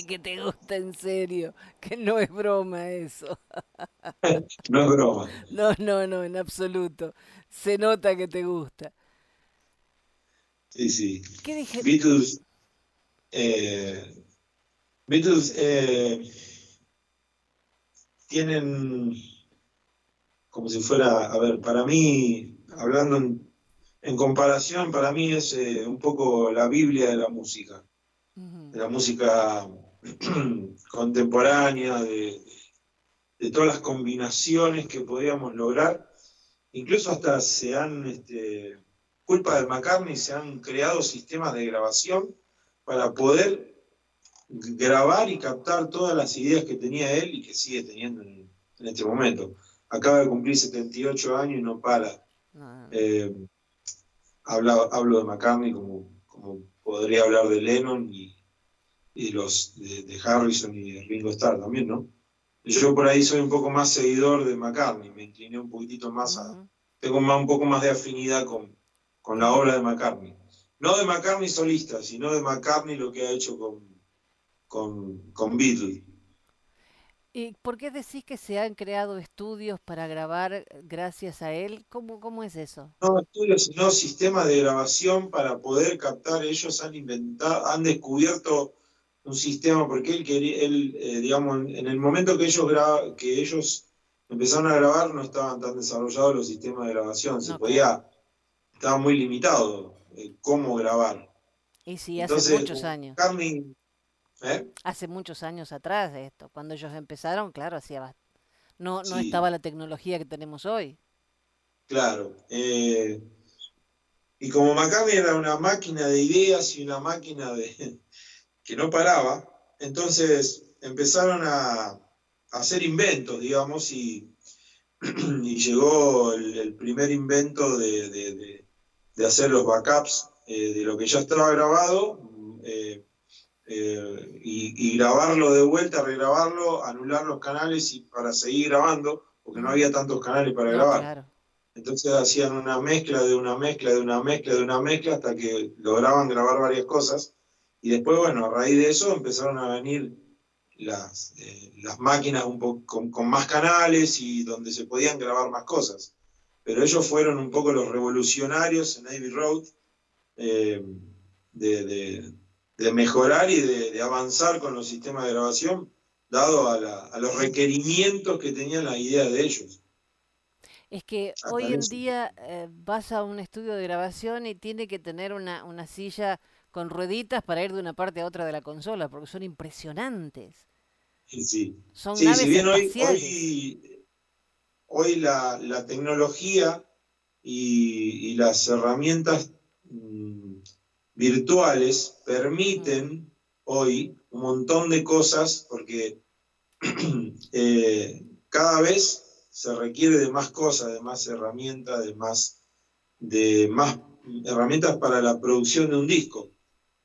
Speaker 3: Que te gusta en serio, que no es broma eso.
Speaker 5: No es broma.
Speaker 3: No, no, no, en absoluto. Se nota que te gusta.
Speaker 5: Sí, sí.
Speaker 3: ¿Qué dije?
Speaker 5: Beatles, eh, Beatles eh, tienen como si fuera, a ver, para mí, hablando en, en comparación, para mí es eh, un poco la Biblia de la música, de la música contemporánea, de, de todas las combinaciones que podíamos lograr. Incluso hasta se han, este, culpa del McCartney, se han creado sistemas de grabación para poder grabar y captar todas las ideas que tenía él y que sigue teniendo en, en este momento. Acaba de cumplir 78 años y no para.
Speaker 3: No.
Speaker 5: Eh, hablo de McCartney como, como podría hablar de Lennon y, y los de, de Harrison y de Ringo Starr también, ¿no? Yo por ahí soy un poco más seguidor de McCartney, me incliné un poquitito más a, tengo más, un poco más de afinidad con, con la obra de McCartney. No de McCartney solista, sino de McCartney lo que ha hecho con, con, con Beatles.
Speaker 3: ¿Y por qué decís que se han creado estudios para grabar gracias a él? ¿Cómo, cómo es eso?
Speaker 5: No estudios, sino sistemas de grabación para poder captar. Ellos han inventado, han descubierto un sistema, porque él quería, él, eh, digamos, en, el momento que ellos, gra- que ellos empezaron a grabar, no estaban tan desarrollados los sistemas de grabación. Se
Speaker 3: No,
Speaker 5: podía, estaba muy limitado eh, cómo grabar.
Speaker 3: Y sí, hace
Speaker 5: Entonces,
Speaker 3: muchos años.
Speaker 5: McCartney, ¿eh?
Speaker 3: Hace muchos años atrás de esto. Cuando ellos empezaron, claro, hacía no, no
Speaker 5: Sí.
Speaker 3: estaba la tecnología que tenemos hoy.
Speaker 5: Claro. eh, y como McCartney era una máquina de ideas y una máquina de que no paraba, entonces empezaron a, a hacer inventos, digamos, y, y llegó el, el primer invento de, de- de- de hacer los backups eh, de lo que ya estaba grabado eh, eh, y, y grabarlo de vuelta, regrabarlo, anular los canales y para seguir grabando, porque no había tantos canales para
Speaker 3: No,
Speaker 5: grabar.
Speaker 3: claro.
Speaker 5: Entonces hacían una mezcla de una mezcla de una mezcla de una mezcla hasta que lograban grabar varias cosas. Y después, bueno, a raíz de eso empezaron a venir las, eh, las máquinas un poco con, con más canales y donde se podían grabar más cosas. Pero ellos fueron un poco los revolucionarios en Abbey Road eh, de, de- de mejorar y de, de avanzar con los sistemas de grabación, dado a, la- a los requerimientos que tenían la idea de ellos.
Speaker 3: Es que hoy en día eh, vas a un estudio de grabación y tiene que tener una, una silla con rueditas para ir de una parte a otra de la consola, porque son impresionantes.
Speaker 5: Sí, sí.
Speaker 3: Son
Speaker 5: Sí,
Speaker 3: naves
Speaker 5: si bien hoy,
Speaker 3: espaciales.
Speaker 5: hoy, hoy la, la tecnología y, y las herramientas mm, virtuales permiten hoy un montón de cosas porque eh, cada vez se requiere de más cosas, de más herramientas, de más, de más herramientas para la producción de un disco.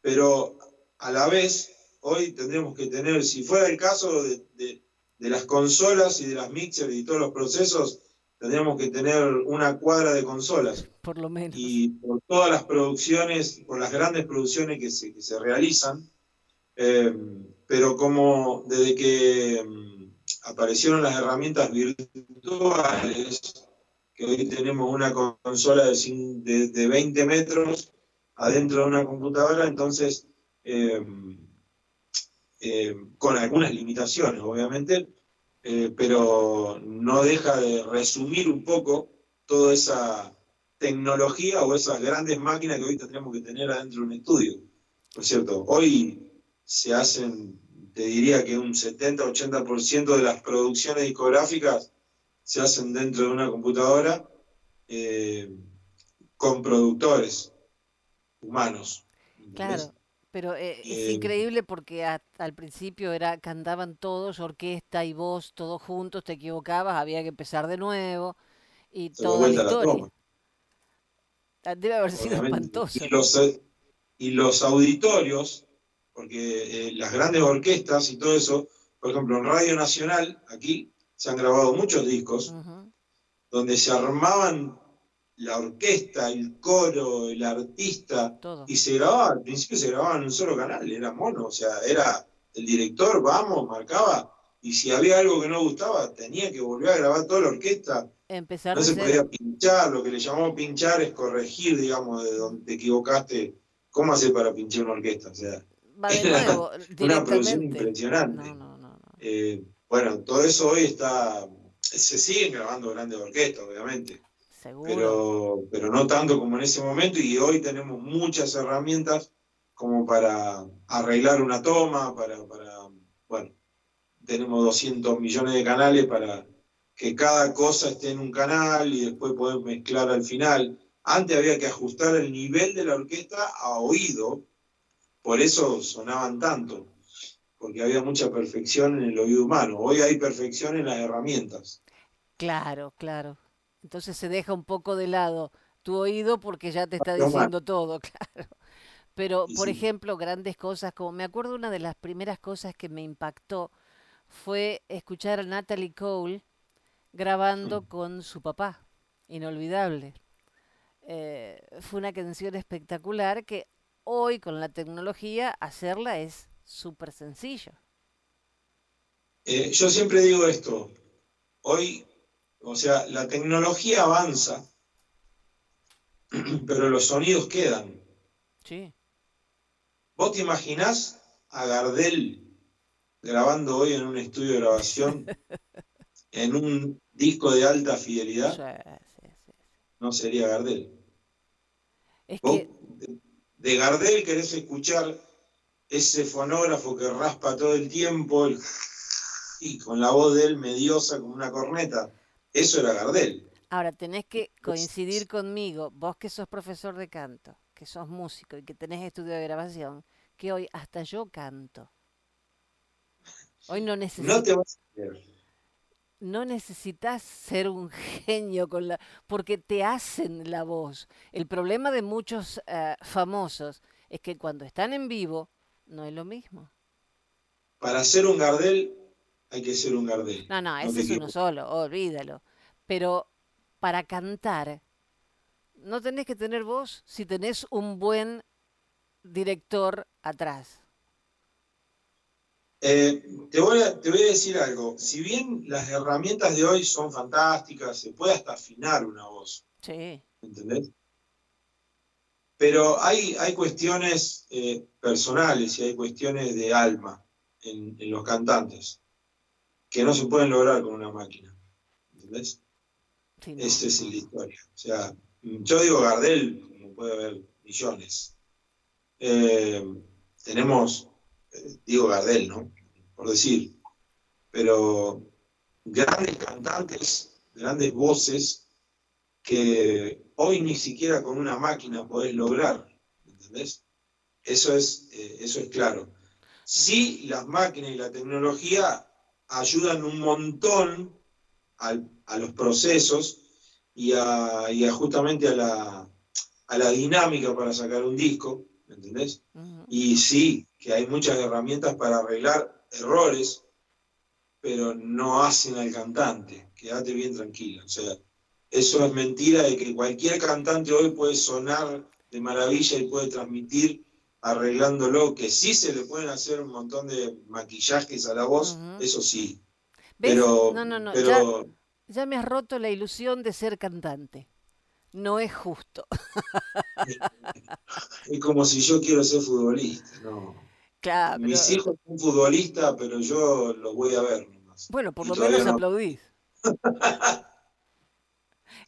Speaker 5: Pero a la vez, hoy tendríamos que tener, si fuera el caso de, de- de las consolas y de las mixers y todos los procesos, tendríamos que tener una cuadra de consolas.
Speaker 3: por lo menos.
Speaker 5: Y por todas las producciones, por las grandes producciones que se, que se realizan, eh, pero como desde que mm, aparecieron las herramientas virtuales, que hoy tenemos una consola de, de, de 20 metros adentro de una computadora, entonces, eh, eh, con algunas limitaciones, obviamente, eh, pero no deja de resumir un poco toda esa tecnología o esas grandes máquinas que hoy tendríamos que tener adentro de un estudio. Por cierto, hoy se hacen, te diría que un 70-80% de las producciones discográficas se hacen dentro de una computadora con productores humanos. ¿entendés?
Speaker 3: Claro, pero eh, es
Speaker 5: Eh,
Speaker 3: increíble porque a- al principio era cantaban todos, orquesta y voz, todos juntos, te equivocabas, había que empezar de nuevo y toda la historia. Ah, Debe haber sido espantoso.
Speaker 5: Y los, eh, y los auditorios, porque eh, las grandes orquestas y todo eso, por ejemplo, en Radio Nacional, aquí se han grabado muchos discos, donde se armaban la orquesta, el coro, el artista,
Speaker 3: Todo.
Speaker 5: y se grababa, al principio se grababa en un solo canal, era mono, o sea, era el director, vamos, marcaba, y si había algo que no gustaba, tenía que volver a grabar toda la orquesta,
Speaker 3: Empezar
Speaker 5: no se podía pinchar, lo que le llamamos pinchar es corregir, digamos, de donde te equivocaste, ¿cómo hacer para pinchar una orquesta? O sea,
Speaker 3: Va de
Speaker 5: era
Speaker 3: nuevo,
Speaker 5: una producción impresionante.
Speaker 3: No, no, no, no.
Speaker 5: Eh, bueno, todo eso hoy está, se siguen grabando grandes orquestas, obviamente,
Speaker 3: Seguro.
Speaker 5: pero, pero no tanto como en ese momento y hoy tenemos muchas herramientas como para arreglar una toma, para, para bueno, tenemos 200 millones de canales para que cada cosa esté en un canal y después poder mezclar al final. Antes había que ajustar el nivel de la orquesta a oído, por eso sonaban tanto, porque había mucha perfección en el oído humano. Hoy hay perfección en las herramientas.
Speaker 3: Claro, claro. Entonces se deja un poco de lado tu oído porque ya te está diciendo todo, claro. Pero, por ejemplo, grandes cosas, como me acuerdo una de las primeras cosas que me impactó fue escuchar a Natalie Cole grabando
Speaker 5: Mm.
Speaker 3: con su papá, inolvidable. Eh, fue una canción espectacular que hoy con la tecnología hacerla es súper sencillo.
Speaker 5: Eh, yo siempre digo esto, hoy, o sea, la tecnología avanza, pero los sonidos quedan.
Speaker 3: Sí.
Speaker 5: ¿Vos te imaginás a Gardel grabando hoy en un estudio de grabación en un disco de alta fidelidad?
Speaker 3: Sí, sí, sí.
Speaker 5: No sería Gardel.
Speaker 3: Es
Speaker 5: Vos
Speaker 3: que,
Speaker 5: de, de Gardel querés escuchar ese fonógrafo que raspa todo el tiempo el- y con la voz de él mediosa como una corneta. Eso era Gardel.
Speaker 3: Ahora, tenés que coincidir conmigo, vos que sos profesor de canto, que sos músico y que tenés estudio de grabación, que hoy hasta yo canto. Hoy no,
Speaker 5: No te vas a creer.
Speaker 3: no necesitas ser un genio con la, porque te hacen la voz. El problema de muchos eh, famosos es que cuando están en vivo no es lo mismo.
Speaker 5: Para ser un Gardel hay que ser un Gardel.
Speaker 3: No, no,
Speaker 5: No
Speaker 3: ese
Speaker 5: te
Speaker 3: es uno solo, olvídalo. Pero para cantar, no tenés que tener voz si tenés un buen director atrás.
Speaker 5: Eh, te, voy a, te voy a decir algo. Si bien las herramientas de hoy son fantásticas, se puede hasta afinar una voz,
Speaker 3: Sí,
Speaker 5: ¿entendés? Pero hay, hay cuestiones eh, personales y hay cuestiones de alma en, en los cantantes que no se pueden lograr con una máquina. ¿Entendés?
Speaker 3: sí, no,
Speaker 5: Esa es la historia. O sea, yo digo Gardel, como puede haber millones. Eh, tenemos, eh, digo Gardel, ¿no? Por decir, pero grandes cantantes, grandes voces que hoy ni siquiera con una máquina podés lograr, ¿entendés? Eso es, eh, eso es claro. Sí, las máquinas y la tecnología ayudan un montón al- a los procesos y a, y a justamente a la, a la dinámica para sacar un disco, ¿me entendés? Y sí, que hay muchas herramientas para arreglar errores, pero no hacen al cantante. Quédate bien tranquilo. O sea, eso es mentira de que cualquier cantante hoy puede sonar de maravilla y puede transmitir arreglándolo, que sí se le pueden hacer un montón de maquillajes a la voz, eso sí.
Speaker 3: ¿Ves?
Speaker 5: Pero,
Speaker 3: no, no, no,
Speaker 5: pero
Speaker 3: ya, ya me has roto la ilusión de ser cantante. No es justo.
Speaker 5: es como si yo quiero ser futbolista. No.
Speaker 3: Claro,
Speaker 5: Mis
Speaker 3: pero-
Speaker 5: hijos son futbolistas, pero yo los voy a ver nomás.
Speaker 3: bueno, por
Speaker 5: Y
Speaker 3: lo menos
Speaker 5: no.
Speaker 3: aplaudís.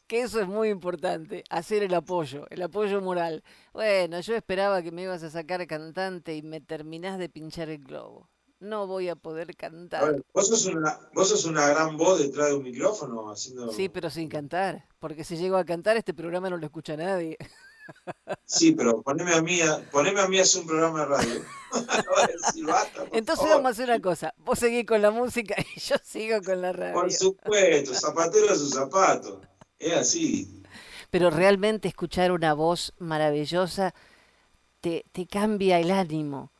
Speaker 3: que eso es muy importante, hacer el apoyo, el apoyo moral. Bueno, yo esperaba que me ibas a sacar cantante y me terminás de pinchar el globo. No voy a poder
Speaker 5: A
Speaker 3: cantar.
Speaker 5: ver, vos sos, una, vos sos una gran voz detrás de un micrófono haciendo.
Speaker 3: Sí, pero sin cantar, porque si llego a cantar este programa no lo escucha nadie.
Speaker 5: Sí, pero poneme a mí a, poneme a mí a hacer un programa de radio.
Speaker 3: Entonces
Speaker 5: favor.
Speaker 3: vamos a hacer una cosa, vos seguís con la música y yo sigo con la radio.
Speaker 5: Por supuesto, zapatero a su zapato. Es así.
Speaker 3: Pero realmente escuchar una voz maravillosa te, te cambia el ánimo.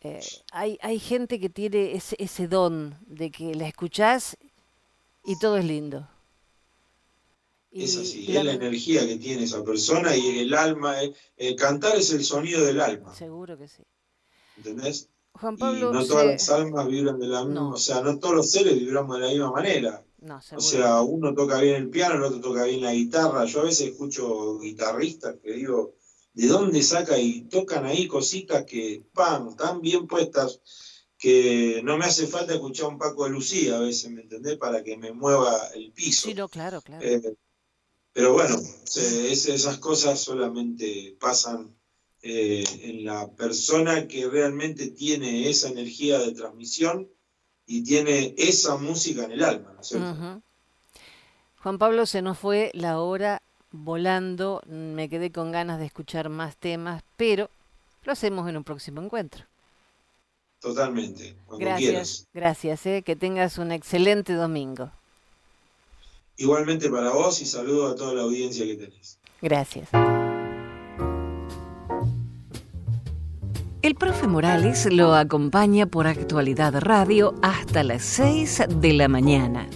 Speaker 3: Eh, hay, hay gente que tiene ese, ese don de que la escuchás y todo es lindo.
Speaker 5: Es
Speaker 3: Y
Speaker 5: así,
Speaker 3: la-
Speaker 5: es la energía que tiene esa persona y el alma. eh, el cantar es el sonido del alma,
Speaker 3: Seguro que sí.
Speaker 5: ¿entendés?
Speaker 3: Juan
Speaker 5: Y
Speaker 3: Pablo,
Speaker 5: no
Speaker 3: se-
Speaker 5: todas las almas vibran de la misma,
Speaker 3: No.
Speaker 5: o sea, no todos los seres vibramos de la misma manera.
Speaker 3: No,
Speaker 5: O sea, uno toca bien el piano, el otro toca bien la guitarra. Yo a veces escucho guitarristas que digo, ¿de dónde saca? Y tocan ahí cositas que, ¡pam!, tan bien puestas que no me hace falta escuchar un Paco de Lucía a veces, ¿me entendés? Para que me mueva el piso.
Speaker 3: sí, no, claro, claro.
Speaker 5: Eh, pero bueno, se- es- esas cosas solamente pasan eh, en la persona que realmente tiene esa energía de transmisión y tiene esa música en el alma, ¿no es cierto?
Speaker 3: Juan Pablo, se nos fue la hora volando. Me quedé con ganas de escuchar más temas, pero lo hacemos en un próximo encuentro.
Speaker 5: Totalmente, cuando
Speaker 3: Gracias,
Speaker 5: quieras.
Speaker 3: gracias. eh, Que tengas un excelente domingo.
Speaker 5: Igualmente para vos y saludo a toda la audiencia que tenés.
Speaker 3: Gracias.
Speaker 7: El profe Morales lo acompaña por Actualidad Radio hasta las 6 de la mañana.